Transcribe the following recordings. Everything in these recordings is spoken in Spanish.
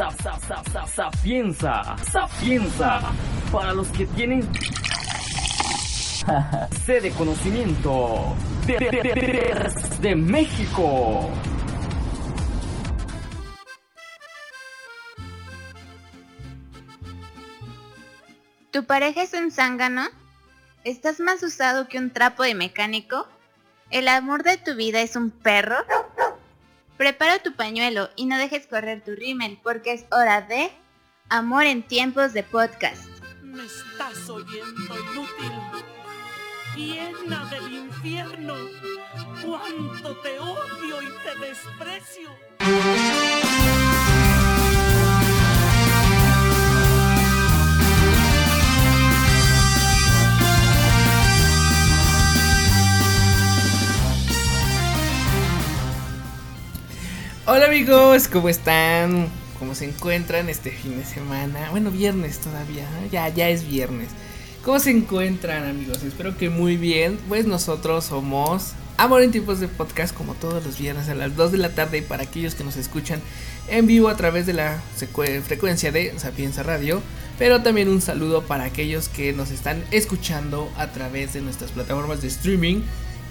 Sapienza, sapienza, para los que tienen sede de conocimiento de, de, de, de México. ¿Tu pareja es un zángano? ¿Estás más usado que un trapo de mecánico? ¿El amor de tu vida es un perro? Prepara tu pañuelo y no dejes correr tu rímel porque es hora de Amor en tiempos de podcast. Me estás oyendo inútil, llena del infierno. Cuánto te odio y te desprecio. Hola amigos, ¿cómo están? ¿Cómo se encuentran este fin de semana? Bueno, viernes todavía, ya, ya es viernes. ¿Cómo se encuentran amigos? Espero que muy bien. Pues nosotros somos Amor en tiempos de podcast como todos los viernes a las 2 de la tarde y para aquellos que nos escuchan en vivo a través de la frecuencia de Sapienza Radio. Pero también un saludo para aquellos que nos están escuchando a través de nuestras plataformas de streaming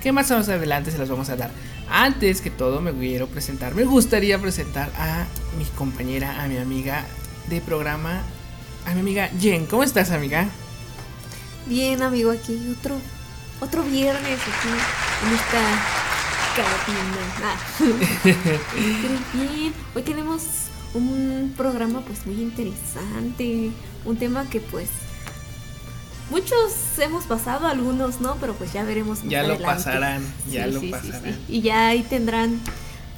que más adelante se las vamos a dar. Antes que todo me quiero presentar, me gustaría presentar a mi compañera, a mi amiga de programa, a mi amiga Jen. ¿Cómo estás, amiga? Bien, amigo, aquí otro otro viernes aquí en esta cartina. Ah. bien, hoy tenemos un programa pues muy interesante, un tema que pues muchos hemos pasado, algunos no, pero pues ya veremos. ya lo pasarán, ya lo pasarán. y ya ahí tendrán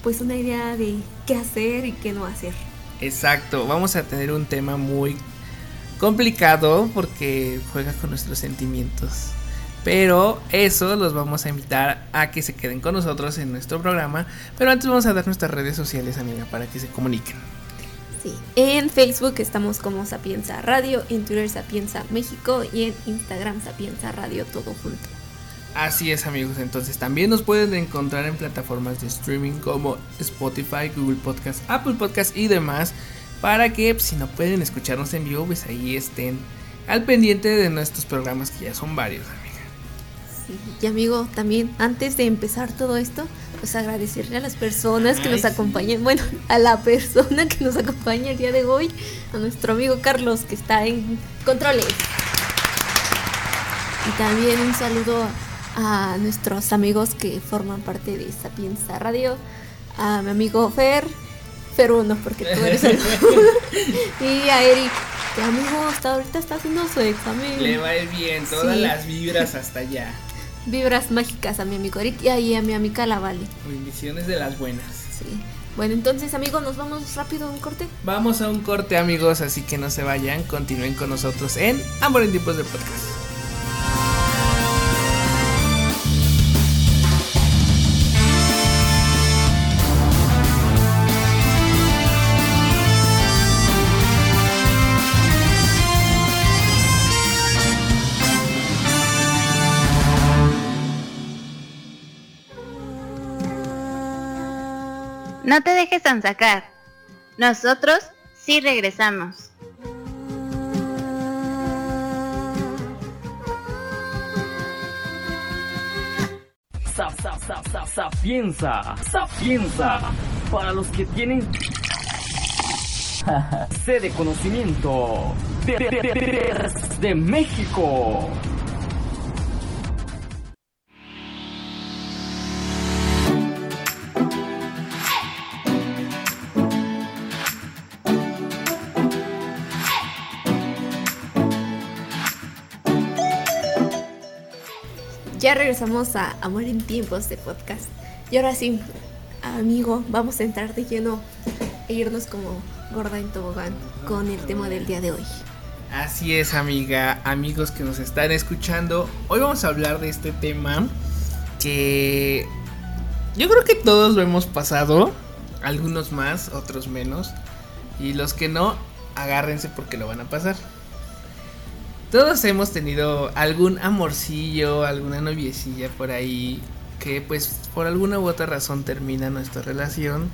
pues una idea de qué hacer y qué no hacer. Exacto, vamos a tener un tema muy complicado porque juega con nuestros sentimientos. Pero eso los vamos a invitar a que se queden con nosotros en nuestro programa. Pero antes vamos a dar nuestras redes sociales, amiga, para que se comuniquen. En Facebook estamos como Sapienza Radio, en Twitter Sapienza México y en Instagram Sapienza Radio todo junto. Así es amigos, entonces también nos pueden encontrar en plataformas de streaming como Spotify, Google Podcast, Apple Podcast y demás para que pues, si no pueden escucharnos en vivo pues ahí estén al pendiente de nuestros programas que ya son varios amiga. Sí, y amigo, también antes de empezar todo esto, pues agradecerle a las personas que nos acompañan, bueno, a la persona que nos acompaña el día de hoy, a nuestro amigo Carlos que está en controles. Y también un saludo a nuestros amigos que forman parte de Sapienza Radio, a mi amigo Fer, Fer uno porque tú eres el y a Eric, que amigo hasta ahorita está haciendo su examen. Le va bien, todas las vibras hasta allá vibras mágicas a mi amigo Eric y ahí a mi amiga La Vale. Bendiciones de las buenas. Sí. Bueno, entonces amigos, nos vamos rápido a un corte. Vamos a un corte amigos, así que no se vayan, continúen con nosotros en Amor en Tiempos de Podcast. No te dejes sacar. Nosotros sí regresamos. Sapienza, sapienza, para los que tienen sede conocimiento de México. Ya regresamos a Amor en Tiempos de podcast. Y ahora sí, amigo, vamos a entrar de lleno e irnos como gorda en tobogán con el tema del día de hoy. Así es, amiga, amigos que nos están escuchando. Hoy vamos a hablar de este tema que yo creo que todos lo hemos pasado. Algunos más, otros menos. Y los que no, agárrense porque lo van a pasar. Todos hemos tenido algún amorcillo, alguna noviecilla por ahí que pues por alguna u otra razón termina nuestra relación.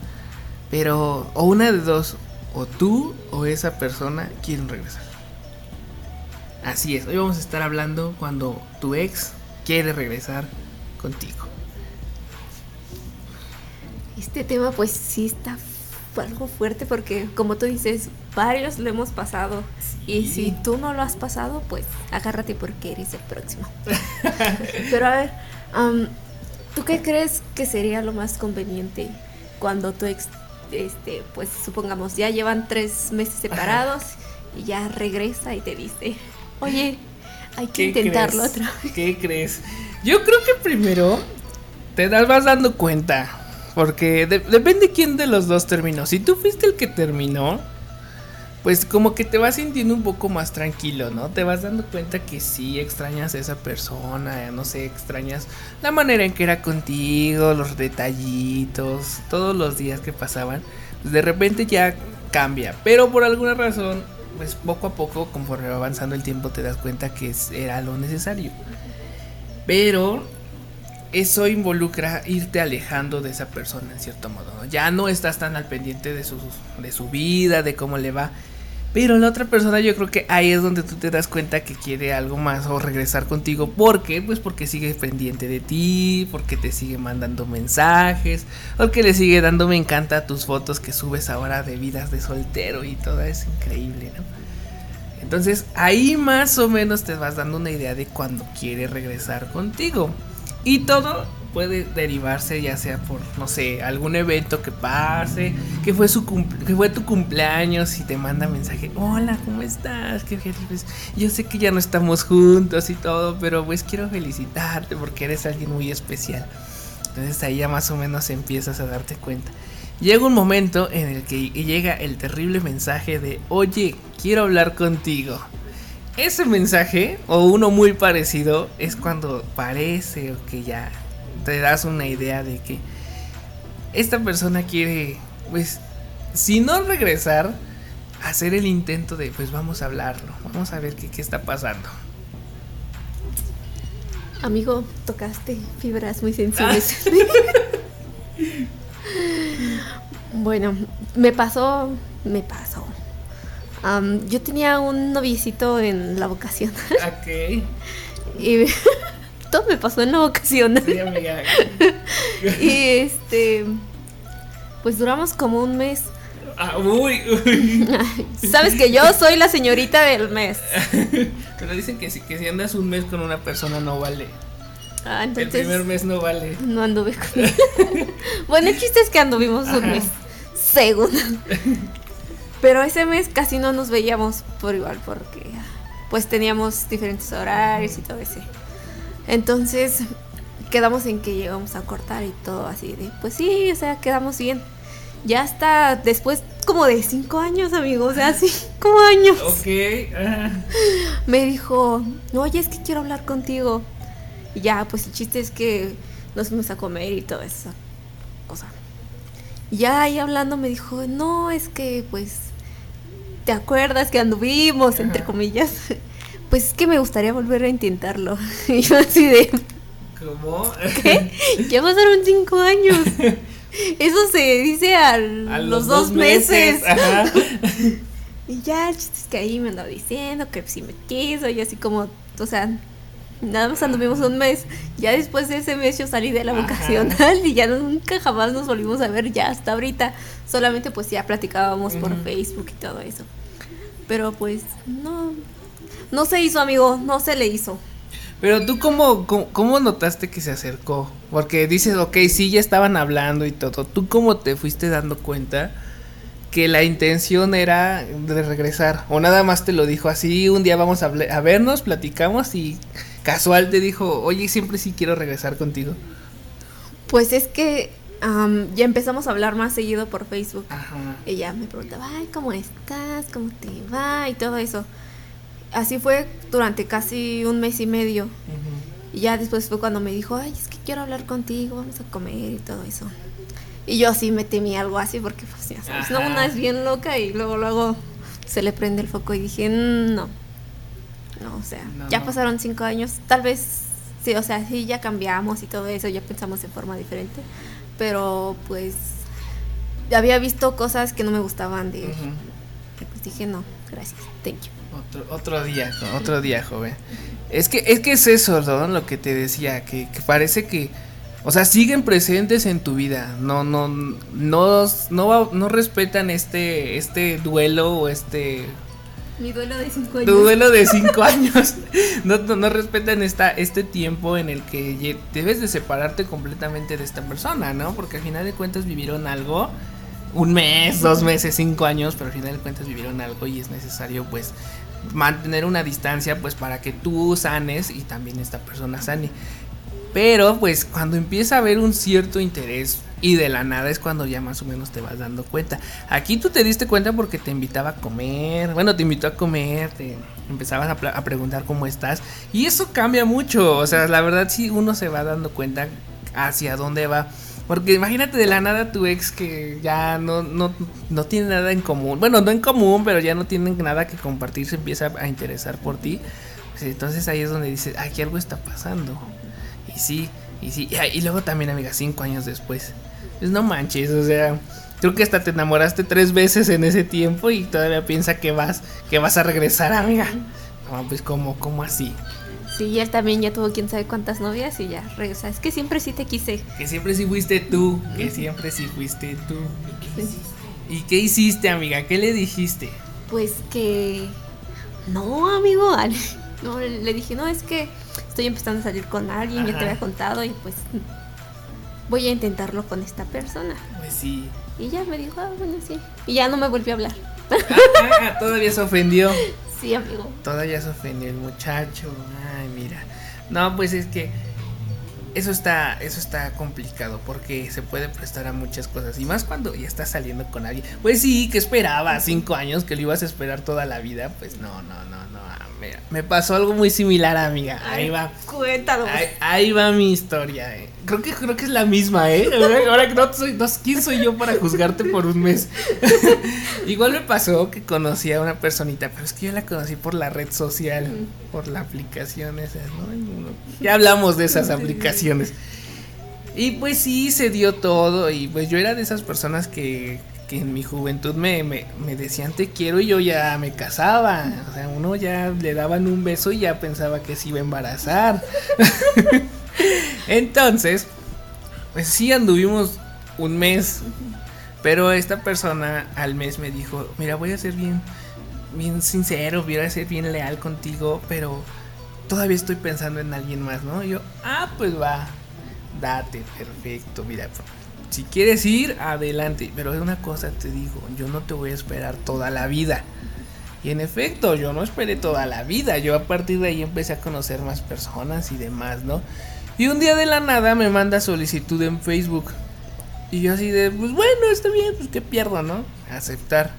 Pero, o una de dos, o tú o esa persona quieren regresar. Así es, hoy vamos a estar hablando cuando tu ex quiere regresar contigo. Este tema pues sí está algo fuerte porque como tú dices, varios lo hemos pasado. Y si tú no lo has pasado, pues agárrate porque eres el próximo. Pero a ver, am, ¿tú qué crees que sería lo más conveniente cuando tu ex, este, pues supongamos, ya llevan tres meses separados y ya regresa y te dice, oye, hay que ¿Qué intentarlo crees? otra vez? ¿Qué crees? Yo creo que primero te das, vas dando cuenta. Porque de- depende quién de los dos terminó. Si tú fuiste el que terminó, pues como que te vas sintiendo un poco más tranquilo, ¿no? Te vas dando cuenta que sí extrañas a esa persona, no sé, extrañas la manera en que era contigo, los detallitos, todos los días que pasaban. Pues de repente ya cambia, pero por alguna razón, pues poco a poco, conforme va avanzando el tiempo, te das cuenta que era lo necesario. Pero eso involucra irte alejando de esa persona en cierto modo. ¿no? Ya no estás tan al pendiente de su, de su vida, de cómo le va. Pero la otra persona yo creo que ahí es donde tú te das cuenta que quiere algo más o regresar contigo. ¿Por qué? Pues porque sigue pendiente de ti, porque te sigue mandando mensajes, porque le sigue dando me encanta tus fotos que subes ahora de vidas de soltero y todo es increíble, ¿no? Entonces ahí más o menos te vas dando una idea de cuando quiere regresar contigo. Y todo puede derivarse ya sea por, no sé, algún evento que pase, que fue, su que fue tu cumpleaños y te manda mensaje, hola, ¿cómo estás? Yo sé que ya no estamos juntos y todo, pero pues quiero felicitarte porque eres alguien muy especial. Entonces ahí ya más o menos empiezas a darte cuenta. Llega un momento en el que llega el terrible mensaje de, oye, quiero hablar contigo. Ese mensaje, o uno muy parecido, es cuando parece o que ya te das una idea de que esta persona quiere, pues, si no regresar, hacer el intento de, pues vamos a hablarlo, vamos a ver qué, qué está pasando. Amigo, tocaste fibras muy sensibles. bueno, me pasó, me pasó. Yo tenía un novicito en la vocación Ok, y todo me pasó en la vocación. sí, amiga. y este, pues duramos como un mes. Ah, uy, uy. Sabes que yo soy la señorita del mes. Pero dicen que si, que si andas un mes con una persona no vale. Ah, El entonces primer mes no vale. no anduve con bueno, el chiste es que anduvimos un mes. Según. Pero ese mes casi no nos veíamos por igual porque pues teníamos diferentes horarios y todo ese. Entonces quedamos en que llegamos a cortar y todo así de pues sí, o sea, quedamos bien. Ya hasta después como de cinco años, amigo, o sea, cinco años. Ok. Me dijo, oye, es que quiero hablar contigo. Y ya, pues el chiste es que nos fuimos a comer y toda esa cosa. Y Ya ahí hablando me dijo, no, es que pues, ¿te acuerdas que anduvimos, entre comillas? Pues es que me gustaría volver a intentarlo. Y yo así de, ¿Cómo? ¿qué? Ya pasaron cinco años. Eso se dice al- A los, dos meses. Ajá. Y ya, el chiste es que ahí me andaba diciendo que sí me quiso y así como, o sea, nada más anduvimos un mes. Ya después de ese mes yo salí de la Ajá. vocacional y ya nunca jamás nos volvimos a ver ya hasta ahorita. Solamente pues ya platicábamos por. Facebook y todo eso. Pero pues no, no se hizo amigo, no se le hizo. Pero tú cómo, cómo, cómo notaste que se acercó? Porque dices, ok, sí, ya estaban hablando y todo. ¿Tú cómo te fuiste dando cuenta que la intención era de regresar? ¿O nada más te lo dijo así, un día vamos a, a vernos, platicamos y casual te dijo, oye, siempre sí quiero regresar contigo? Pues es que am, ya empezamos a hablar más seguido por Facebook. Ajá. Ella me preguntaba, ay, ¿cómo estás? ¿Cómo te va? Y todo eso. Así fue durante casi un mes y medio. Ujú. Y ya después fue cuando me dijo, ay, es que quiero hablar contigo, vamos a comer y todo eso. Y yo sí me temí algo así porque, pues, ya sabes, no, una es bien loca y luego, luego se le prende el foco y dije, "Mm, no. No, o sea, No, ya no. pasaron cinco años, tal vez, sí, o sea, sí, ya cambiamos y todo eso, ya pensamos en forma diferente. Pero, pues, había visto cosas que no me gustaban de él. Pues dije, no, gracias, thank you. Otro, otro día, otro día, joven. Es que, es que es eso, ¿no? Lo que te decía, que, que parece que, o sea, siguen presentes en tu vida. No, no, no, no, va- no respetan este, este duelo o este Mi duelo de 5 tu duelo de cinco años. No, no, no respetan esta, este tiempo en el que debes de separarte completamente de esta persona, ¿no? Porque al final de cuentas vivieron algo, un mes, dos meses, cinco años, pero al final de cuentas vivieron algo y es necesario pues mantener una distancia pues para que tú sanes y también esta persona sane. Pero pues cuando empieza a haber un cierto interés y de la nada es cuando ya más o menos te vas dando cuenta. Aquí tú te diste cuenta porque te invitaba a comer, bueno, te invitó a comer, te empezabas a, preguntar cómo estás y eso cambia mucho, o sea, la verdad sí uno se va dando cuenta hacia dónde va. Porque imagínate de la nada tu ex que ya no, no, no tiene nada en común. Bueno, no en común, pero ya no tienen nada que compartir, se empieza a interesar por ti. Pues entonces ahí es donde dices, aquí algo está pasando. Y sí, y sí. Y, y luego también, amiga, cinco años después. Pues no manches, o sea, creo que hasta te enamoraste tres veces en ese tiempo y todavía piensa que vas, que vas a regresar, amiga. No, pues como, como así. Sí, y él también ya tuvo quién sabe cuántas novias y ya regresa. Es que siempre sí te quise. Que siempre sí fuiste tú, que siempre sí fuiste tú. ¿Y qué hiciste, amiga? ¿Qué le dijiste? Pues que. No, amigo. No, le dije, no, es que estoy empezando a salir con alguien, ya te Ajá. había contado y pues voy a intentarlo con esta persona. Pues sí. Y ya me dijo, ah, bueno, sí. Y ya no me volvió a hablar. Ah, ah, todavía se ofendió. Sí, amigo. Todavía se ofendió el muchacho. Ay, mira. No, pues es que eso está, eso está complicado porque se puede prestar a muchas cosas. Y más cuando ya estás saliendo con alguien. Pues sí, que esperaba cinco años que lo ibas a esperar toda la vida. Pues no, no, no, no. Mira, me pasó algo muy similar, amiga. Ahí va. Cuéntalo. Ahí, ahí va mi historia, eh. Creo que creo que es la misma, eh. Ahora que no soy, no, ¿quién soy yo para juzgarte por un mes? Igual me pasó que conocí a una personita, pero es que yo la conocí por la red social, por la aplicación ¿no? Ya hablamos de esas aplicaciones. Y pues sí, se dio todo. Y pues yo era de esas personas que, que en mi juventud me, me, me decían te quiero y yo ya me casaba. O sea, uno ya le daban un beso y ya pensaba que se iba a embarazar. Entonces, pues sí anduvimos un mes. Pero esta persona al mes me dijo, mira, voy a ser bien, bien sincero, voy a ser bien leal contigo, pero todavía estoy pensando en alguien más, ¿no? Y yo, ah, pues va, date, perfecto, mira, si quieres ir, adelante, pero una cosa te digo, yo no te voy a esperar toda la vida. Y en efecto, yo no esperé toda la vida, yo a partir de ahí empecé a conocer más personas y demás, ¿no? Y un día de la nada me manda solicitud en Facebook. Y yo así de, pues bueno, está bien, pues qué pierdo, ¿no? Aceptar.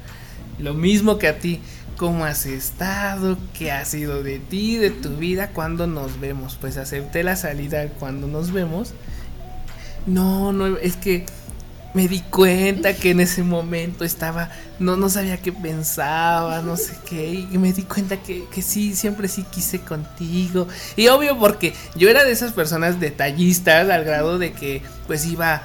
Lo mismo que a ti. ¿Cómo has estado? ¿Qué ha sido de ti, de tu vida? ¿Cuándo nos vemos? Pues acepté la salida cuando nos vemos. No, no, es que me di cuenta que en ese momento estaba, no, no sabía qué pensaba, no sé qué, y me di cuenta que, que sí, siempre sí quise contigo. Y obvio porque yo era de esas personas detallistas al grado de que pues iba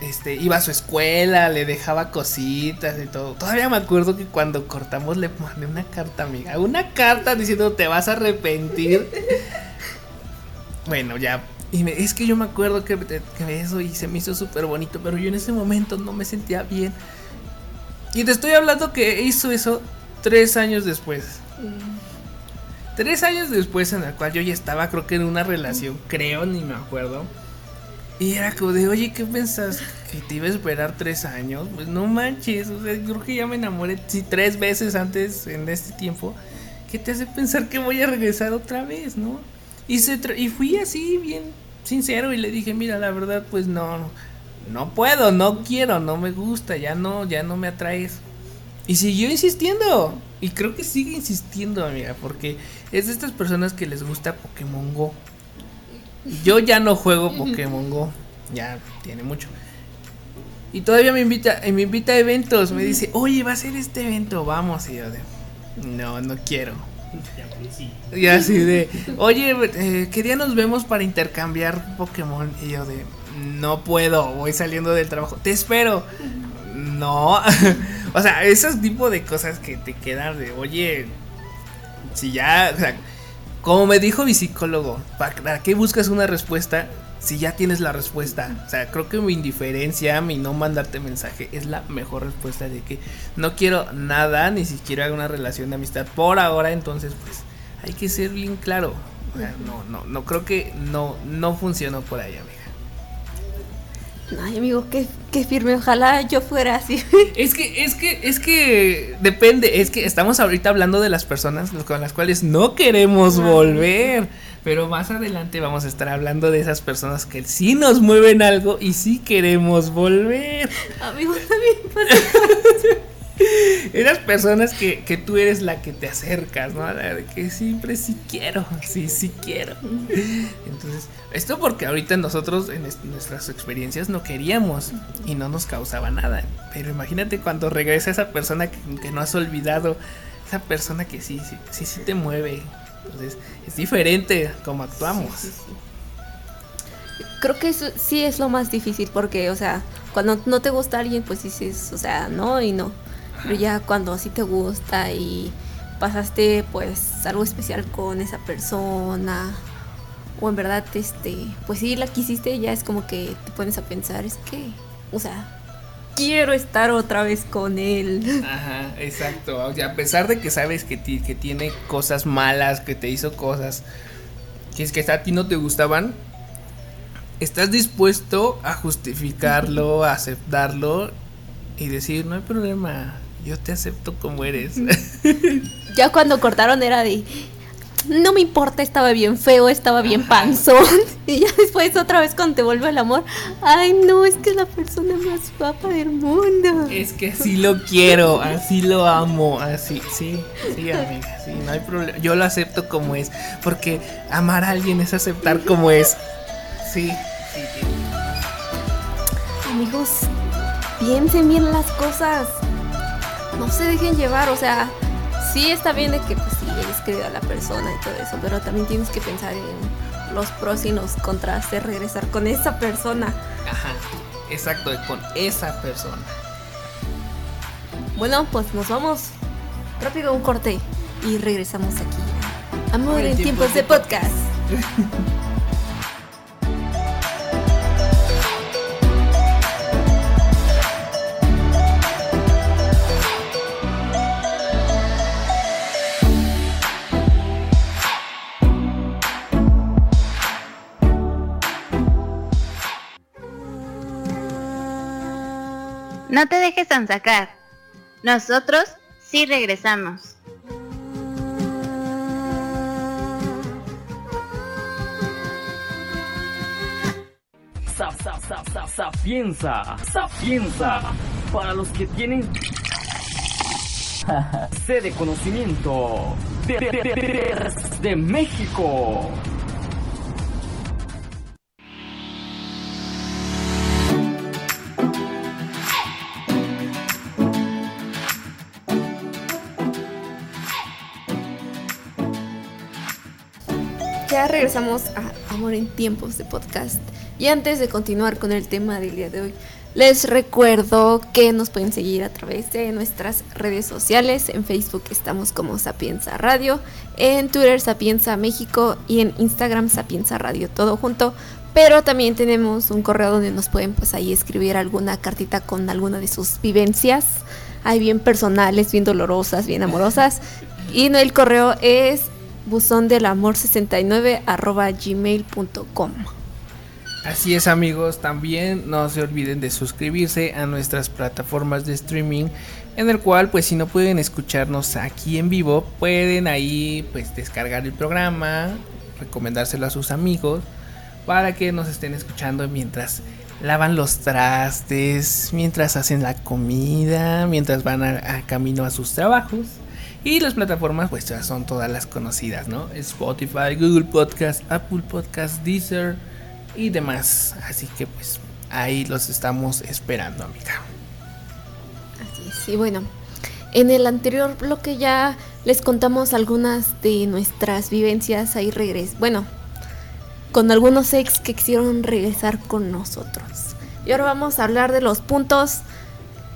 este, iba a su escuela, le dejaba cositas y todo. Todavía me acuerdo que cuando cortamos le mandé una carta, amiga. Una carta diciendo te vas a arrepentir. bueno, ya. Y me- es que yo me acuerdo que, que eso y se me hizo súper bonito, pero yo en ese momento no me sentía bien. Y te estoy hablando que hizo eso tres años después. Tres años después en el cual yo ya estaba, creo que en una relación, creo, ni me acuerdo. Y era como de, oye, ¿qué pensás? ¿Que te iba a esperar tres años? Pues no manches, o sea, creo que ya me enamoré sí, tres veces antes en este tiempo. ¿Qué te hace pensar que voy a regresar otra vez, no? Y, se tra- y fui así, bien sincero, y le dije, mira, la verdad, pues no, no puedo, no quiero, no me gusta, ya no, ya no me atraes. Y siguió insistiendo. Y creo que sigue insistiendo, amiga, porque es de estas personas que les gusta Pokémon Go. Yo ya no juego Pokémon Go. Ya tiene mucho. Y todavía me invita, eh, me invita a eventos. Me dice, oye, va a ser este evento, vamos. Y yo de, no, no quiero. Y así de, oye, eh, ¿qué día nos vemos para intercambiar Pokémon? Y yo de, no puedo, voy saliendo del trabajo. Te espero. No. O sea, esos tipo de cosas que te quedan de, oye, si ya, o sea, como me dijo mi psicólogo, ¿para qué buscas una respuesta si ya tienes la respuesta? O sea, creo que mi indiferencia, mi no mandarte mensaje es la mejor respuesta de que no quiero nada, ni siquiera una relación de amistad por ahora, entonces pues hay que ser bien claro. O sea, no, no, no creo que no, no funcionó por ahí, amiga. Ay, amigo, qué, qué, firme. Ojalá yo fuera así. Es que, es que, es que depende. Es que estamos ahorita hablando de las personas con las cuales no queremos volver. Pero más adelante vamos a estar hablando de esas personas que sí nos mueven algo y sí queremos volver. Amigo, también pasa. Esas personas que, que, tú eres la que te acercas, ¿no? que siempre sí quiero, sí, sí quiero. Entonces, esto porque ahorita nosotros en nuestras experiencias no queríamos y no nos causaba nada. Pero imagínate cuando regresa esa persona que, no has olvidado, esa persona que sí, sí, sí, sí te mueve. Entonces, es diferente como actuamos. Creo que eso sí es lo más difícil porque, o sea, cuando no te gusta alguien, pues dices, o sea, no y no. Pero ya cuando así te gusta y pasaste pues algo especial con esa persona o en verdad este pues sí la quisiste ya es como que te pones a pensar es que o sea quiero estar otra vez con él. Ajá exacto. O sea, a pesar de que sabes que, que tiene cosas malas que te hizo cosas que es que a ti no te gustaban estás dispuesto a justificarlo a aceptarlo y decir no hay problema yo te acepto como eres. ya cuando cortaron era de, no me importa, estaba bien feo, estaba bien panzón. Y ya después otra vez cuando te vuelve el amor, ay no, es que es la persona más guapa del mundo. Es que así lo quiero, así lo amo, así, sí, sí, amiga, sí, no hay problema. Yo lo acepto como es, porque amar a alguien es aceptar como es. Sí, sí, sí. Amigos, piensen bien las cosas no se dejen llevar, o sea, sí está bien de que pues sí eres querida a la persona y todo eso, pero también tienes que pensar en los pros y los contras de regresar con esa persona. Ajá, exacto, con esa persona. Bueno, pues nos vamos rápido un corte y regresamos aquí. Amor en, tiempos, de podcast. No te dejes sacar. Nosotros sí regresamos. Sapienza, sapienza, para los que tienen sede de conocimiento de, de, de, de México. Regresamos a Amor en Tiempos de Podcast. Y antes de continuar con el tema del día de hoy, les recuerdo que nos pueden seguir a través de nuestras redes sociales. En Facebook estamos como Sapienza Radio, en Twitter Sapienza México y en Instagram Sapienza Radio, todo junto. Pero también tenemos un correo donde nos pueden pues ahí escribir alguna cartita con alguna de sus vivencias. Hay bien personales, bien dolorosas, bien amorosas. Y el correo es buzón del amor 69 arroba gmail.com. Así es amigos, también no se olviden de suscribirse a nuestras plataformas de streaming en el cual pues si no pueden escucharnos aquí en vivo pueden ahí pues descargar el programa, recomendárselo a sus amigos para que nos estén escuchando mientras lavan los trastes, mientras hacen la comida, mientras van a camino a sus trabajos. Y las plataformas pues ya son todas las conocidas, ¿no? Spotify, Google Podcast, Apple Podcast, Deezer y demás. Así que pues ahí los estamos esperando, amiga. Así es, y bueno, en el anterior bloque ya les contamos algunas de nuestras vivencias ahí regres. Bueno, con algunos ex que quisieron regresar con nosotros. Y ahora vamos a hablar de los puntos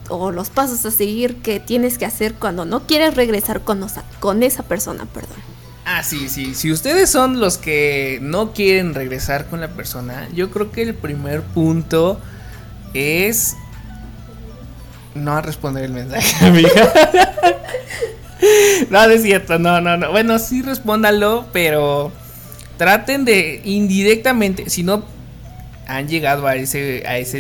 o los pasos a seguir que tienes que hacer cuando no quieres regresar con, con esa persona, perdón. Ah, sí, sí. Si ustedes son los que no quieren regresar con la persona, yo creo que el primer punto es no responder el mensaje, amiga. no, es cierto, no, no, no. Bueno, sí respóndalo, pero traten de indirectamente, si no han llegado a ese a esa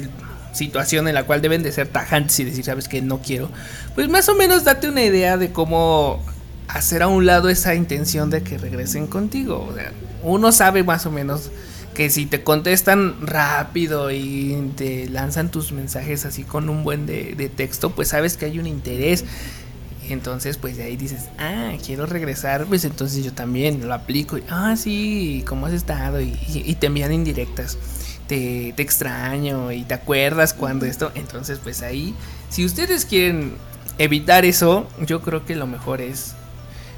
situación en la cual deben de ser tajantes y decir, sabes que no quiero, pues más o menos date una idea de cómo hacer a un lado esa intención de que regresen contigo. O sea, uno sabe más o menos que si te contestan rápido y te lanzan tus mensajes así con un buen de, texto, pues sabes que hay un interés. Entonces, pues de ahí dices, ah, quiero regresar, pues entonces yo también lo aplico. ah, sí, ¿cómo has estado? Y, y, te envían indirectas. Te, extraño y te acuerdas cuando esto. Entonces, pues ahí, si ustedes quieren evitar eso, yo creo que lo mejor es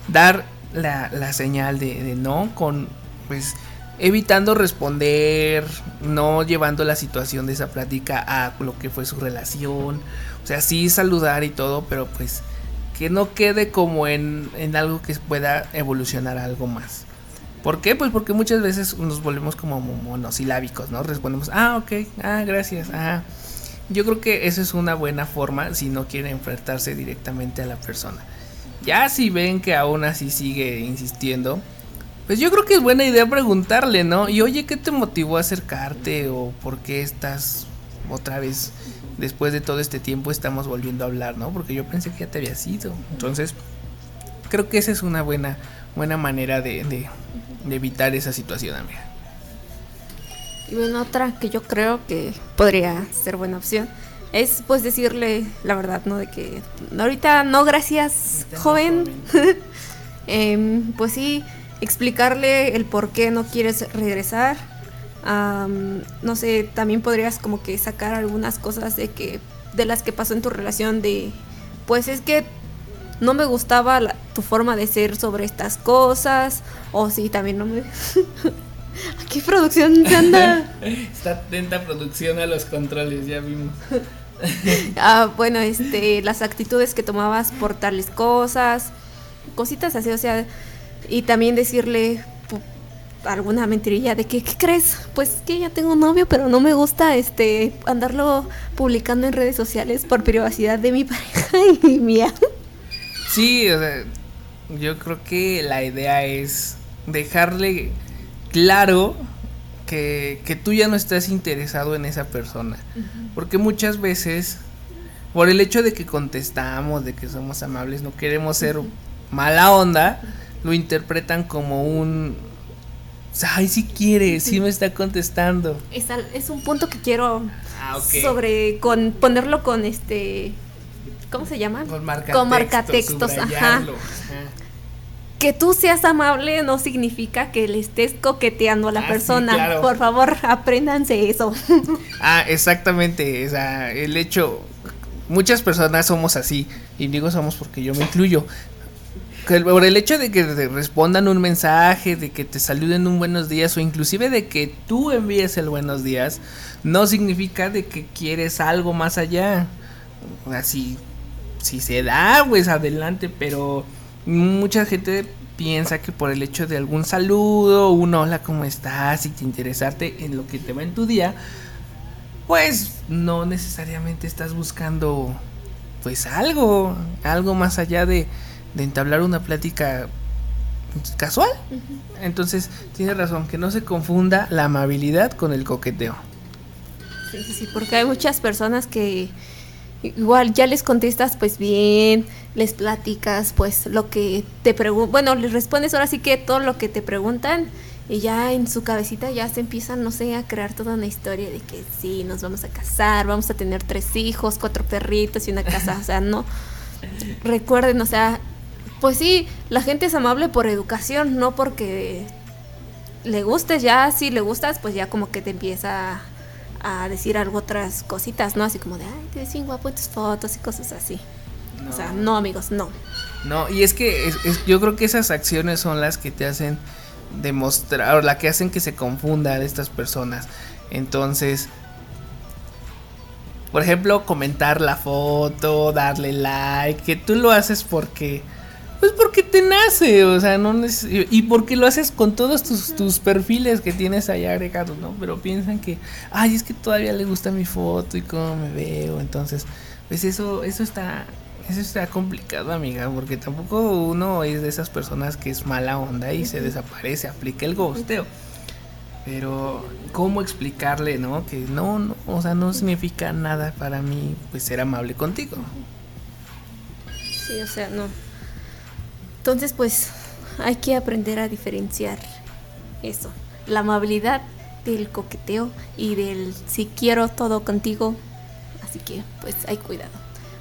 dar la, la señal de, de, no con, pues, evitando responder, no llevando la situación de esa plática a lo que fue su relación. O sea, sí saludar y todo, pero pues que no quede como en, en algo que pueda evolucionar a algo más. ¿Por qué? Pues porque muchas veces nos volvemos como monosilábicos, ¿no? Respondemos, ah, ok, ah, gracias, ah. Yo creo que esa es una buena forma si no quieren enfrentarse directamente a la persona. Ya si ven que aún así sigue insistiendo, pues yo creo que es buena idea preguntarle, ¿no? Y oye, ¿qué te motivó a acercarte? ¿O por qué estás otra vez, después de todo este tiempo, estamos volviendo a hablar, ¿no? Porque yo pensé que ya te había sido. Entonces, creo que esa es una buena, buena manera de, de evitar esa situación, amiga. Y bueno, otra que yo creo que podría ser buena opción es pues decirle la verdad, ¿no? De que ahorita no, gracias, joven. joven. eh, pues sí, explicarle el por qué no quieres regresar. Um, no sé, también podrías como que sacar algunas cosas de que de las que pasó en tu relación de pues es que no me gustaba la, tu forma de ser sobre estas cosas o sí también no me ¿Qué producción se anda? Está atenta producción a los controles, ya vimos. ah, bueno, este, las actitudes que tomabas por tales cosas, cositas así, o sea, y también decirle alguna mentirilla de que, ¿qué crees? Pues que ya tengo un novio, pero no me gusta este andarlo publicando en redes sociales por privacidad de mi pareja y mía. Sí, o sea, yo creo que la idea es dejarle claro que, que tú ya no estás interesado en esa persona. Uh -huh. Porque muchas veces, por el hecho de que contestamos, de que somos amables, no queremos ser uh -huh. mala onda, lo interpretan como un... Ay, si sí quiere, sí. sí me está contestando. Es, es un punto que quiero ah, okay. sobre con ponerlo con este ¿cómo se llama? Con marcatextos. Con marcatextos, ajá. ajá que tú seas amable no significa que le estés coqueteando a la ah, persona. Sí, claro. Por favor, apréndanse eso. Ah, exactamente. O sea, el hecho. Muchas personas somos así. Y digo somos porque yo me incluyo. Por el hecho de que te respondan un mensaje, de que te saluden un buenos días o inclusive de que tú envíes el buenos días, no significa de que quieres algo más allá. Así, si se da, pues adelante, pero mucha gente piensa que por el hecho de algún saludo, un hola, ¿cómo estás? y te interesarte en lo que te va en tu día, pues no necesariamente estás buscando pues algo, algo más allá de, de entablar una plática casual. Entonces, tiene razón, que no se confunda la amabilidad con el coqueteo. Sí, sí, sí, porque hay muchas personas que igual ya les contestas pues bien, les platicas pues lo que te preguntan, bueno, les respondes ahora sí que todo lo que te preguntan y ya en su cabecita ya se empiezan, no sé, a crear toda una historia de que sí, nos vamos a casar, vamos a tener tres hijos, cuatro perritos y una casa, o sea, no, recuerden, o sea, pues sí, la gente es amable por educación, no porque le gustes ya, si le gustas, pues ya como que te empieza a decir algo otras cositas, ¿no? Así como de, ay, te ves guapo en tus fotos y cosas así. No. O sea, no, amigos, no. No, y es que es, es, yo creo que esas acciones son las que te hacen demostrar, o la que hacen que se confunda de estas personas. Entonces, por ejemplo, comentar la foto, darle like, que tú lo haces porque pues porque te nace, o sea, no y porque lo haces con todos tus, tus perfiles que tienes ahí agregados, ¿no? Pero piensan que, ay, es que todavía le gusta mi foto y cómo me veo, entonces, pues eso, eso está, eso está complicado, amiga, porque tampoco uno es de esas personas que es mala onda y se desaparece, aplica el ghosteo. Pero, ¿cómo explicarle, no? Que no, no, o sea, no significa nada para mí, pues, ser amable contigo. Sí, o sea, no. Entonces, pues, hay que aprender a diferenciar eso. La amabilidad del coqueteo y del si quiero todo contigo. Así que, pues, hay cuidado.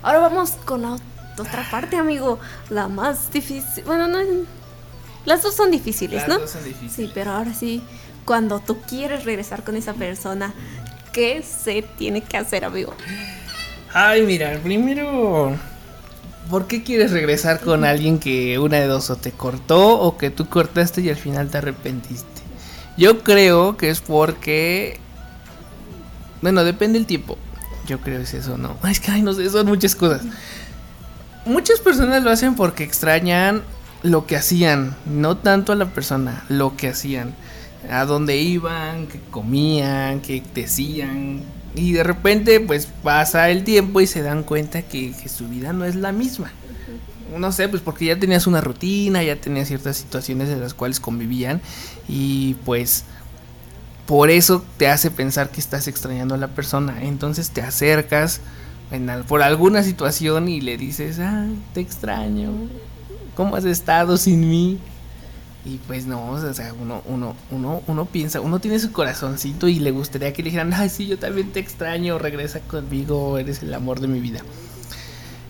Ahora vamos con la ot- otra parte, amigo. La más difícil. Bueno, no. Las dos son difíciles, Las ¿no? dos son difíciles. Sí, pero ahora sí, cuando tú quieres regresar con esa persona, ¿qué se tiene que hacer, amigo? Ay, mira, primero, ¿por qué quieres regresar con alguien que una de dos o te cortó o que tú cortaste y al final te arrepentiste? Yo creo que es porque, bueno, depende el tiempo. Yo creo que es eso, ¿no? Ay, Es que, ay, no sé, son muchas cosas. Muchas personas lo hacen porque extrañan lo que hacían, no tanto a la persona, lo que hacían, a dónde iban, qué comían, qué decían. Y de repente pues pasa el tiempo y se dan cuenta que, que su vida no es la misma. No sé, pues porque ya tenías una rutina, ya tenías ciertas situaciones en las cuales convivían y pues por eso te hace pensar que estás extrañando a la persona. Entonces te acercas en al- por alguna situación y le dices, ah, te extraño. ¿Cómo has estado sin mí? Y pues no, o sea, uno, uno, uno, uno piensa, uno tiene su corazoncito y le gustaría que le dijeran, ay, sí, yo también te extraño, regresa conmigo, eres el amor de mi vida.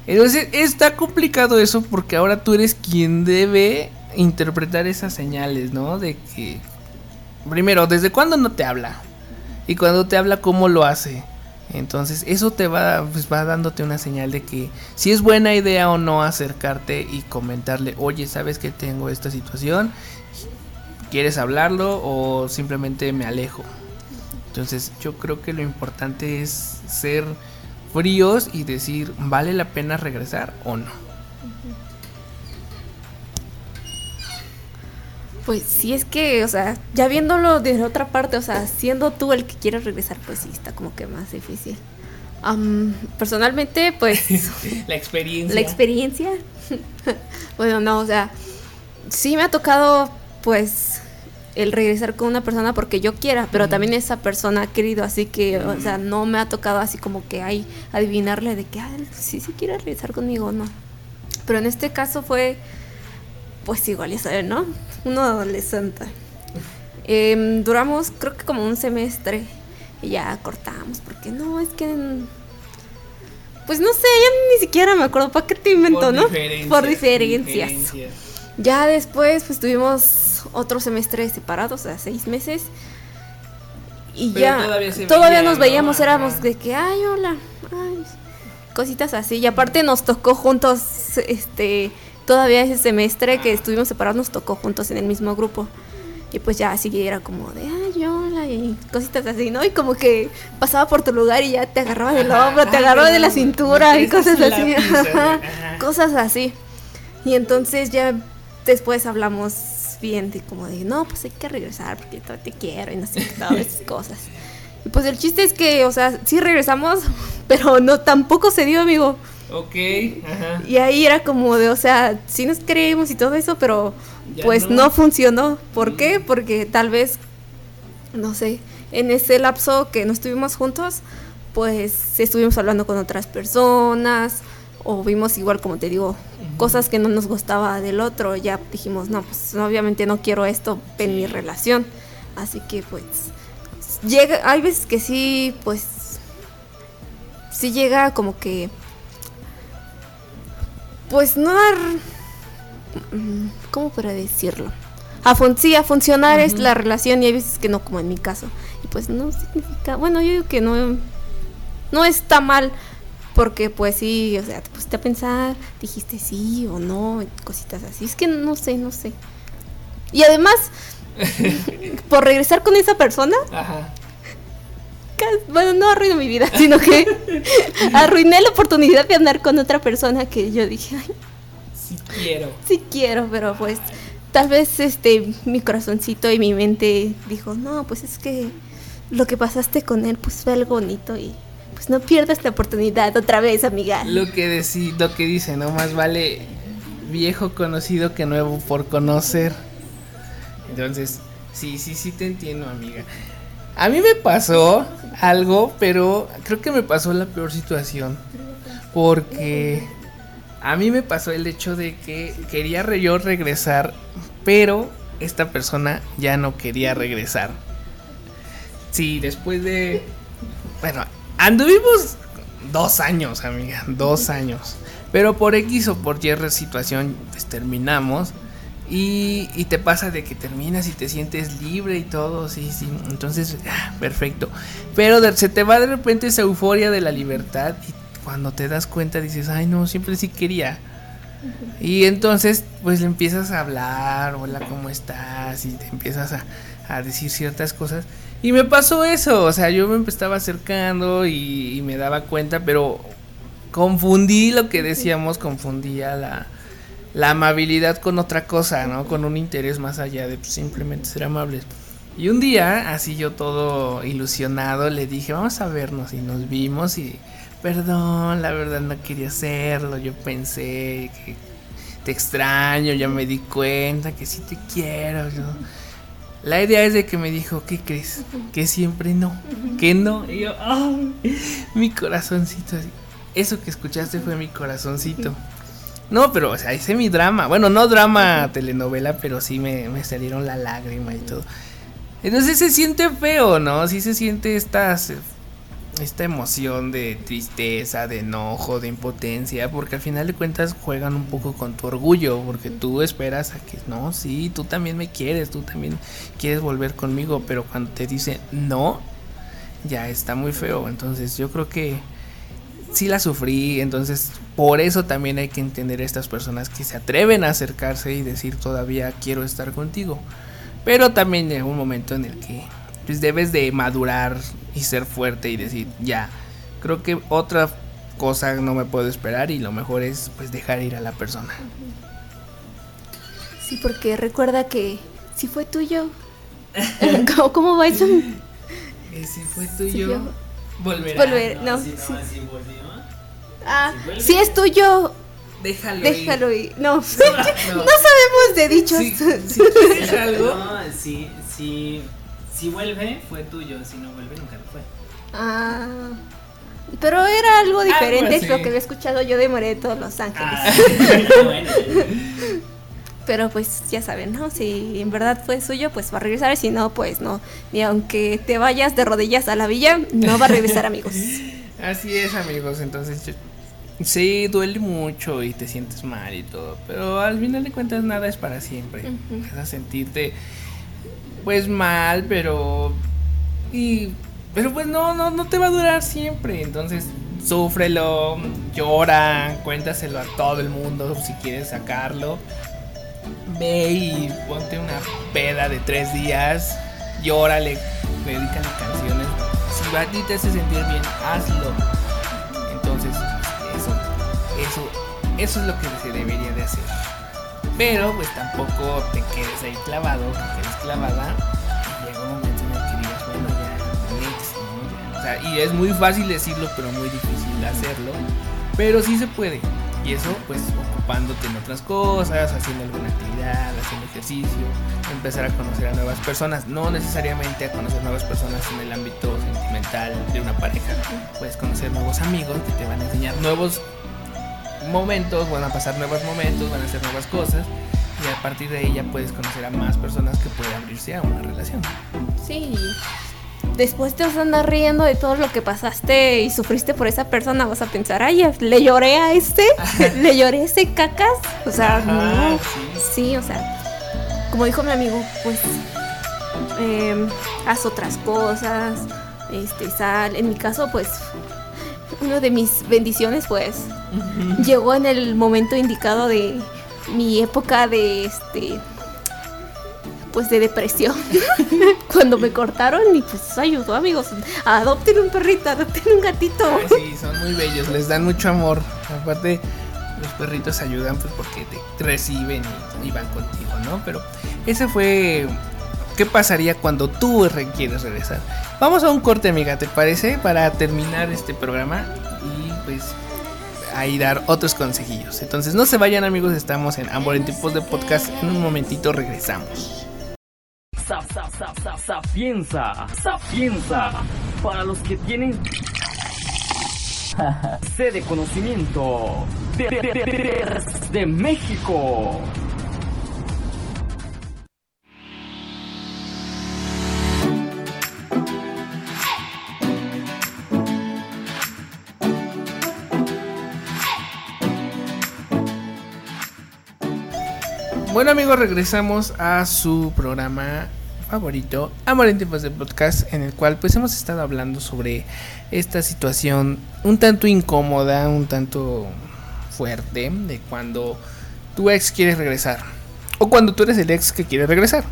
Entonces está complicado eso porque ahora tú eres quien debe interpretar esas señales, ¿no? De que, primero, ¿desde cuándo no te habla? Y cuando te habla, ¿cómo lo hace? Entonces eso te va, pues va dándote una señal de que si es buena idea o no acercarte y comentarle, oye, ¿sabes que tengo esta situación? ¿Quieres hablarlo o simplemente me alejo? Entonces yo creo que lo importante es ser fríos y decir, ¿vale la pena regresar o no? Pues sí, es que, o sea, ya viéndolo desde otra parte, o sea, siendo tú el que quieres regresar, pues sí, está como que más difícil. Am, personalmente, pues, La experiencia. la experiencia, bueno, no, o sea, sí me ha tocado, pues, el regresar con una persona porque yo quiera, pero también esa persona ha querido, así que, o sea, no me ha tocado así como que hay adivinarle de que, ah, sí, sí quiere regresar conmigo o no. Pero en este caso fue, pues igual, ya saben, ¿no? Uno adolescente. Em, duramos, creo que como un semestre y ya cortamos, porque no, es que... Pues no sé, ya ni siquiera me acuerdo, ¿para qué te invento, Por no? diferencias, Por diferencias. diferencias. Ya después, pues tuvimos otro semestre separados, o sea, seis meses. Y Pero ya, todavía todavía nos ¿no? veíamos, éramos de que, ay, hola, ay, cositas así. Y aparte nos tocó juntos, este, todavía ese semestre que estuvimos separados, nos tocó juntos en el mismo grupo. Y pues ya así era como de, ay, hola, y cositas así, ¿no? Y como que pasaba por tu lugar y ya te agarraba del hombro, te agarraba de la cintura y cosas así. Cosas así. Y entonces ya después hablamos bien de como de, no, pues hay que regresar porque te quiero y no sé, todas esas cosas. Y pues el chiste es que, o sea, sí regresamos, pero no, tampoco se dio, amigo. Ok, ajá. Y ahí era como de, o sea, sí nos creemos y todo eso, pero Ya pues no. no. funcionó. ¿Por Mm. qué? Porque tal vez, no sé, en ese lapso que no estuvimos juntos, pues estuvimos hablando con otras personas o vimos igual, como te digo, cosas que no nos gustaba del otro. Ya dijimos, no, pues obviamente no quiero esto en mi relación. Así que pues llega, hay veces que sí, pues sí llega como que pues no dar mm, ¿cómo para decirlo? A fun- sí, a funcionar es la relación y hay veces que no, como en mi caso. Y pues no significa, bueno, yo digo que no, no está mal, porque pues sí, o sea, te pusiste a pensar, dijiste sí o no, y cositas así. Es que no sé, no sé. Y además, por regresar con esa persona, Ajá. Bueno, no arruiné mi vida, sino que arruiné la oportunidad de andar con otra persona que yo dije, ay, Sí quiero. sí quiero, pero pues tal vez este mi corazoncito y mi mente dijo, no, pues es que lo que pasaste con él pues fue algo bonito y pues no pierdas la oportunidad otra vez, amiga. Lo que, deci- lo que dice, no más vale viejo conocido que nuevo por conocer. Entonces, sí, sí, sí te entiendo, amiga. A mí me pasó algo, pero creo que me pasó la peor situación. Porque a mí me pasó el hecho de que quería yo regresar, pero esta persona ya no quería regresar. Sí, después de... Bueno, anduvimos dos años, amiga, dos años. Pero por X o por Y situación, pues terminamos. Y, y te pasa de que terminas y te sientes libre y todo, sí, sí. Entonces, ah, perfecto. Pero de- se te va de repente esa euforia de la libertad y cuando te das cuenta dices, ay no, siempre sí quería. Y entonces, pues le empiezas a hablar, hola, ¿cómo estás? Y te empiezas a, a decir ciertas cosas. Y me pasó eso, o sea, yo me estaba acercando y, y me daba cuenta, pero confundí lo que decíamos, confundía la, la amabilidad con otra cosa, ¿no? Con un interés más allá de pues, simplemente ser amables. Y un día, así yo todo ilusionado, le dije, vamos a vernos y nos vimos y, perdón, la verdad no quería hacerlo, yo pensé que te extraño, ya me di cuenta que sí te quiero. yo". La idea es de que me dijo, ¿qué crees? Que siempre no, que no. Y yo, "Ay, mi corazoncito. así. Eso que escuchaste fue mi corazoncito. No, pero, o sea, hice mi drama. Bueno, no drama telenovela, pero sí me, me salieron la lágrima y todo. Entonces se siente feo, ¿no? Sí se siente esta, esta emoción de tristeza, de enojo, de impotencia, porque al final de cuentas juegan un poco con tu orgullo, porque tú esperas a que, no, sí, tú también me quieres, tú también quieres volver conmigo, pero cuando te dicen no, ya está muy feo. Entonces yo creo que sí la sufrí, entonces por eso también hay que entender a estas personas que se atreven a acercarse y decir todavía quiero estar contigo. Pero también llega un momento en el que pues, debes de madurar y ser fuerte y decir ya, creo que otra cosa no me puedo esperar y lo mejor es pues dejar ir a la persona. Sí, porque recuerda que si fue tuyo. ¿Cómo, cómo va eso? Si fue tuyo, yo- volverá. Volver, no. si sí. no, si volvió. Ah, si es tuyo, Déjalo, déjalo ir. ir. No, no No. sabemos de dichos. Si, si quieres algo, No, si, si, si vuelve, fue tuyo. Si no vuelve, nunca lo fue. Ah, pero era algo diferente así. lo que había escuchado yo de Moreto, Los Ángeles. Ah, bueno. Pero pues ya saben, ¿no? Si en verdad fue suyo, pues va a regresar. Si no, pues no. Ni aunque te vayas de rodillas a la villa, no va a regresar, amigos. Así es, amigos. Entonces, yo- sí, duele mucho y te sientes mal y todo. Pero al final de cuentas, nada es para siempre. Vas a sentirte, pues mal, pero. Y. Pero pues no, no, no te va a durar siempre. Entonces, súfrelo, llora, cuéntaselo a todo el mundo si quieres sacarlo. Ve y ponte una peda de tres días. Llórale, dedícale canciones. Si a ti te hace sentir bien, hazlo. Eso, es lo que se debería de hacer. Pero pues tampoco te quedes ahí clavado, te quedes clavada. Y llega un momento en el que digas, bueno, ya, next, ¿no? O sea, y es muy fácil decirlo, pero muy difícil hacerlo. Pero sí se puede. Y eso, pues, ocupándote en otras cosas, haciendo alguna actividad, haciendo ejercicio, empezar a conocer a nuevas personas. No necesariamente a conocer nuevas personas en el ámbito sentimental de una pareja. Puedes conocer nuevos amigos que te van a enseñar nuevos momentos, van a pasar nuevos momentos, van a hacer nuevas cosas. Y a partir de ahí ya puedes conocer a más personas que pueden abrirse a una relación. Sí. Después te vas a andar riendo de todo lo que pasaste y sufriste por esa persona. Vas a pensar, ay, le lloré a este, le lloré a ese cacas. O sea, Ajá, no. sí. Sí, o sea, como dijo mi amigo, pues em, haz otras cosas, este, sal. En mi caso, pues, una de mis bendiciones, pues, llegó en el momento indicado de mi época de, este, pues de depresión cuando me cortaron y pues ayudó amigos adopten un perrito adopten un gatito Ay, sí, son muy bellos, les dan mucho amor. Aparte, los perritos ayudan pues porque te reciben y, y van contigo, ¿no? Pero ese fue qué pasaría cuando tú re- quieres regresar. Vamos a un corte, amiga, ¿te parece? Para terminar este programa y pues ahí dar otros consejillos. Entonces no se vayan amigos, estamos en Amor en Tipos de Podcast. En un momentito regresamos. Sa- sa- sa- sa- Sapienza, sapienza, para los que tienen sed de conocimiento de- de- de México. Bueno amigos, regresamos a su programa favorito, Amor en tiempos de podcast, en el cual pues hemos estado hablando sobre esta situación un tanto incómoda, un tanto fuerte, de cuando tu ex quiere regresar, o cuando tú eres el ex que quiere regresar.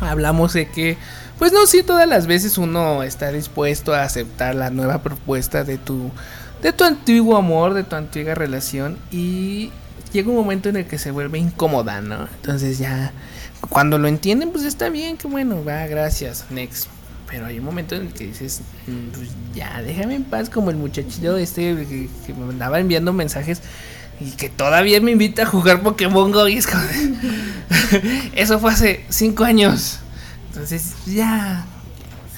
Hablamos de que, pues no, sí, todas las veces uno está dispuesto a aceptar la nueva propuesta de tu, de tu antiguo amor, de tu antigua relación y llega un momento en el que se vuelve incómoda, ¿no? Entonces ya, cuando lo entienden, pues está bien, que bueno, va, gracias, next. Pero hay un momento en el que dices, "Mm, pues ya, déjame en paz, como el muchachito este que, me andaba enviando mensajes y que todavía me invita a jugar Pokémon Go y es como Eso fue hace cinco años. Entonces, ya.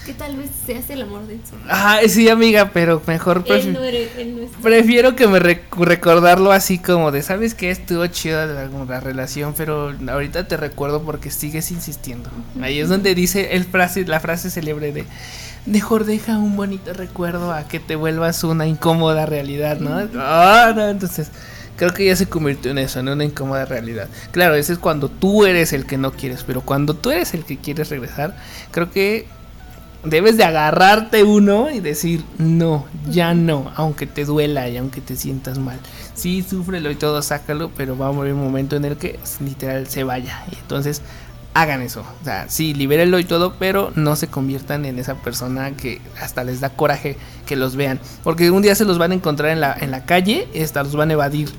Que tal vez se hace el amor de su Ah, sí, amiga, pero mejor prefi- no, eres, él no es Prefiero que me rec- recordarlo así como de, ¿sabes qué? Estuvo chida la, la relación, pero ahorita te recuerdo porque sigues insistiendo. Ahí es donde dice el frase, la frase célebre de, mejor deja un bonito recuerdo a que te vuelvas una incómoda realidad, ¿no? Ah, no, entonces creo que ya se convirtió en eso, en una incómoda realidad. Claro, ese es cuando tú eres el que no quieres, pero cuando tú eres el que quieres regresar, creo que debes de agarrarte uno y decir, no, ya no, aunque te duela y aunque te sientas mal. Sí, súfrelo y todo, sácalo, pero va a haber un momento en el que literal se vaya. Y entonces hagan eso. O sea, sí, libérenlo y todo, pero no se conviertan en esa persona que hasta les da coraje que los vean. Porque un día se los van a encontrar en la, en la calle y hasta los van a evadir.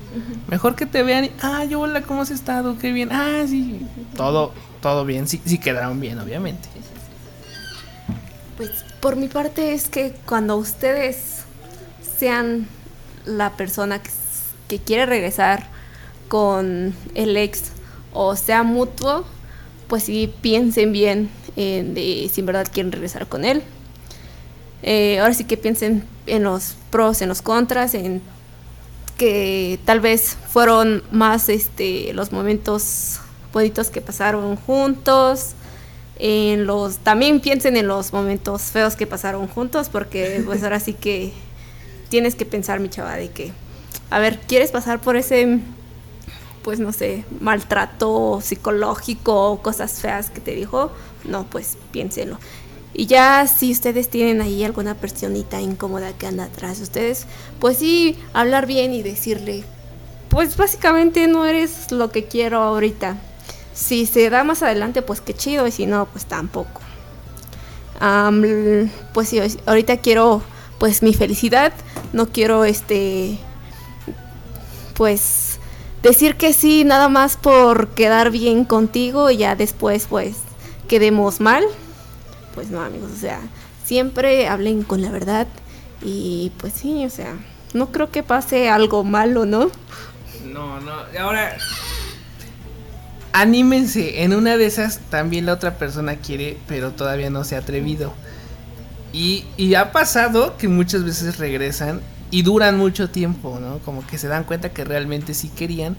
Mejor que te vean y, ah, hola, ¿cómo has estado? Qué bien. Ah, sí, todo, todo bien. Sí, sí quedaron bien, obviamente. Pues por mi parte es que cuando ustedes sean la persona que, quiere regresar con el ex o sea mutuo, pues sí piensen bien en de si en verdad quieren regresar con él. Eh, ahora sí que piensen en los pros, en los contras, en que tal vez fueron más este los momentos bonitos que pasaron juntos en los también piensen en los momentos feos que pasaron juntos porque pues ahora sí que tienes que pensar mi chava de que a ver quieres pasar por ese pues no sé maltrato psicológico o cosas feas que te dijo no pues piénsenlo y ya si ustedes tienen ahí alguna personita incómoda que anda atrás de ustedes pues sí hablar bien y decirle pues básicamente no eres lo que quiero ahorita si se da más adelante, pues qué chido, y si no, pues tampoco. Am, l- pues sí, ahorita quiero pues mi felicidad, no quiero este pues decir que sí nada más por quedar bien contigo y ya después pues quedemos mal. Pues no, amigos, o sea, siempre hablen con la verdad y pues sí, o sea, no creo que pase algo malo, ¿no? No, no. Ahora, anímense. En una de esas también la otra persona quiere, pero todavía no se ha atrevido. Y, y ha pasado que muchas veces regresan y duran mucho tiempo, ¿no? Como que se dan cuenta que realmente sí querían.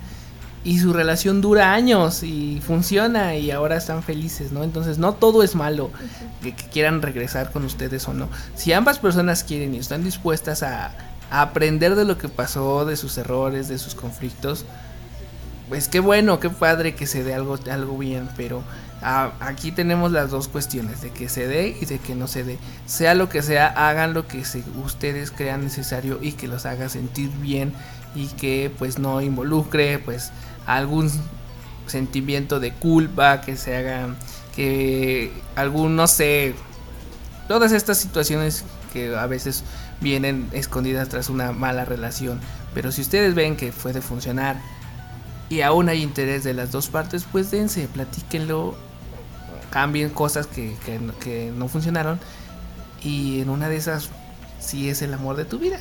Y su relación dura años y funciona y ahora están felices, ¿no? Entonces no todo es malo que, quieran regresar con ustedes o no. Si ambas personas quieren y están dispuestas a aprender de lo que pasó, de sus errores, de sus conflictos, pues qué bueno, qué padre que se dé algo, algo bien, pero ah, aquí tenemos las dos cuestiones, de que se dé y de que no se dé. Sea lo que sea, hagan lo que ustedes crean necesario y que los haga sentir bien y que pues no involucre pues algún sentimiento de culpa, que se haga que algún, no sé, todas estas situaciones que a veces vienen escondidas tras una mala relación. Pero si ustedes ven que puede funcionar y aún hay interés de las dos partes, pues dense, platíquenlo, cambien cosas que, que, no funcionaron y en una de esas sí es el amor de tu vida.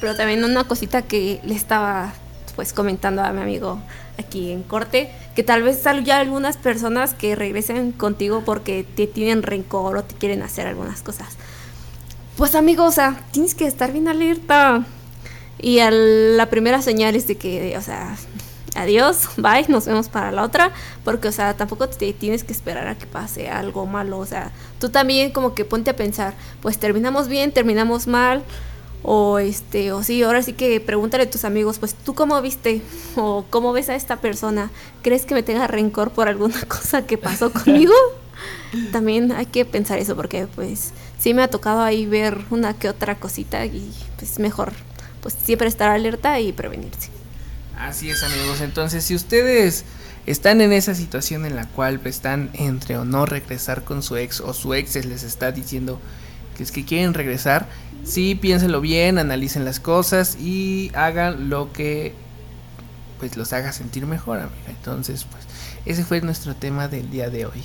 Pero también una cosita que le estaba pues comentando a mi amigo aquí en corte, que tal vez hay ya algunas personas que regresen contigo porque te tienen rencor o te quieren hacer algunas cosas. Pues amigo, o sea, tienes que estar bien alerta. Y a la primera señal es de que, o sea, adiós, bye, nos vemos para la otra, porque, o sea, tampoco te tienes que esperar a que pase algo malo, o sea, tú también como que ponte a pensar, pues terminamos bien, terminamos mal, o este, o sí, ahora sí que pregúntale a tus amigos, pues tú cómo viste, o cómo ves a esta persona, ¿crees que me tenga rencor por alguna cosa que pasó conmigo? También hay que pensar eso, porque pues sí me ha tocado ahí ver una que otra cosita y pues mejor pues siempre estar alerta y prevenirse. Así es amigos, entonces si ustedes están en esa situación en la cual están entre o no regresar con su ex o su ex les está diciendo que es que quieren regresar, sí piénsenlo bien, analicen las cosas y hagan lo que pues los haga sentir mejor, amiga. Entonces, pues ese fue nuestro tema del día de hoy.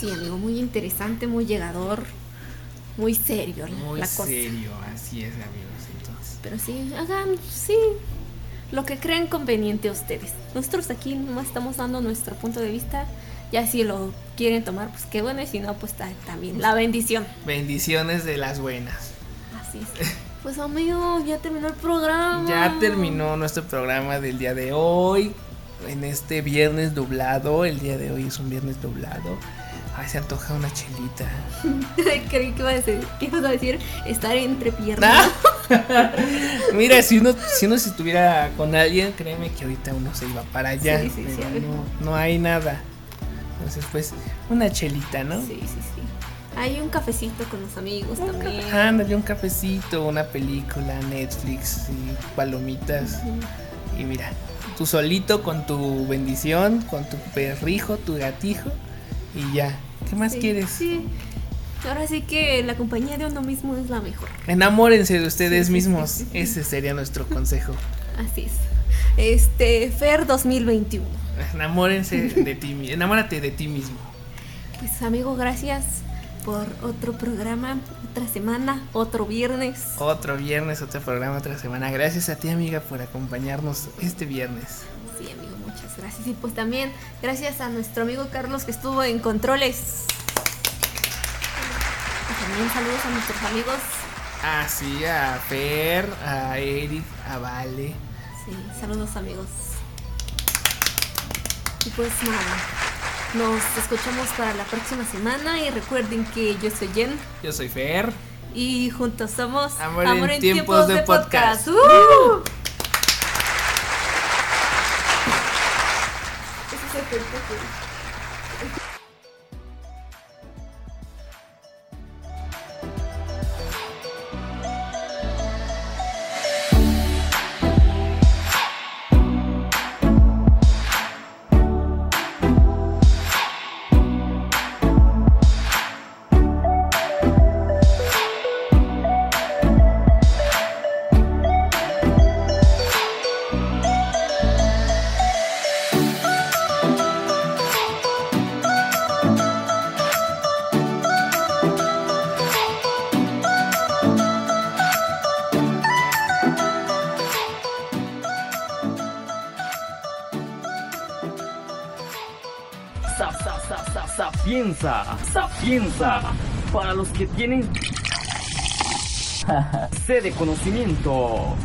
Sí, amigo, muy interesante, muy llegador, muy serio Muy la cosa. serio, así es, amigos. Pero sí, hagan, sí, lo que crean conveniente a ustedes. Nosotros aquí no estamos dando nuestro punto de vista. Ya si lo quieren tomar, pues qué bueno, y si no, pues ta- también la bendición. bendiciones de las buenas. Así es. Pues amigo, ya terminó el programa. Ya terminó nuestro programa del día de hoy. En este viernes doblado. El día de hoy es un viernes doblado. Ay, se antoja una chelita. Creí que iba a decir, ¿qué ibas a decir? Estar entre piernas. Ah. Mira, si uno, si uno estuviera con alguien, créeme que ahorita uno se iba para allá. Sí, sí, sí, no, no hay nada. Entonces, pues, una chelita, ¿no? Sí, sí, sí. Hay un cafecito con los amigos también. Ándale, un cafecito, una película, Netflix y palomitas. Y mira, tú solito con tu bendición, con tu perrijo, tu gatijo. Y ya. ¿Qué más Sí, quieres? Sí. Ahora sí que la compañía de uno mismo es la mejor. Enamórense de ustedes Sí, mismos. sí. Ese sería nuestro consejo. Así es. Este, Fer 2021. Enamórense de ti mismo. Enamórate de ti mismo. Pues amigo, gracias por otro programa, otra semana, otro viernes. Otro viernes, otro programa, otra semana. Gracias a ti, amiga, por acompañarnos este viernes. Sí, amigo, muchas gracias. Y pues también gracias a nuestro amigo Carlos que estuvo en controles. Y también saludos a nuestros amigos. Así a Fer, a Eric, a Vale. Sí, saludos amigos. Y pues nada, nos escuchamos para la próxima semana y recuerden que yo soy Jen Yo soy Fer. y juntos somos Amor en tiempos de podcast. ¡Uh! Ese Sapienza, para los que tienen sede conocimiento.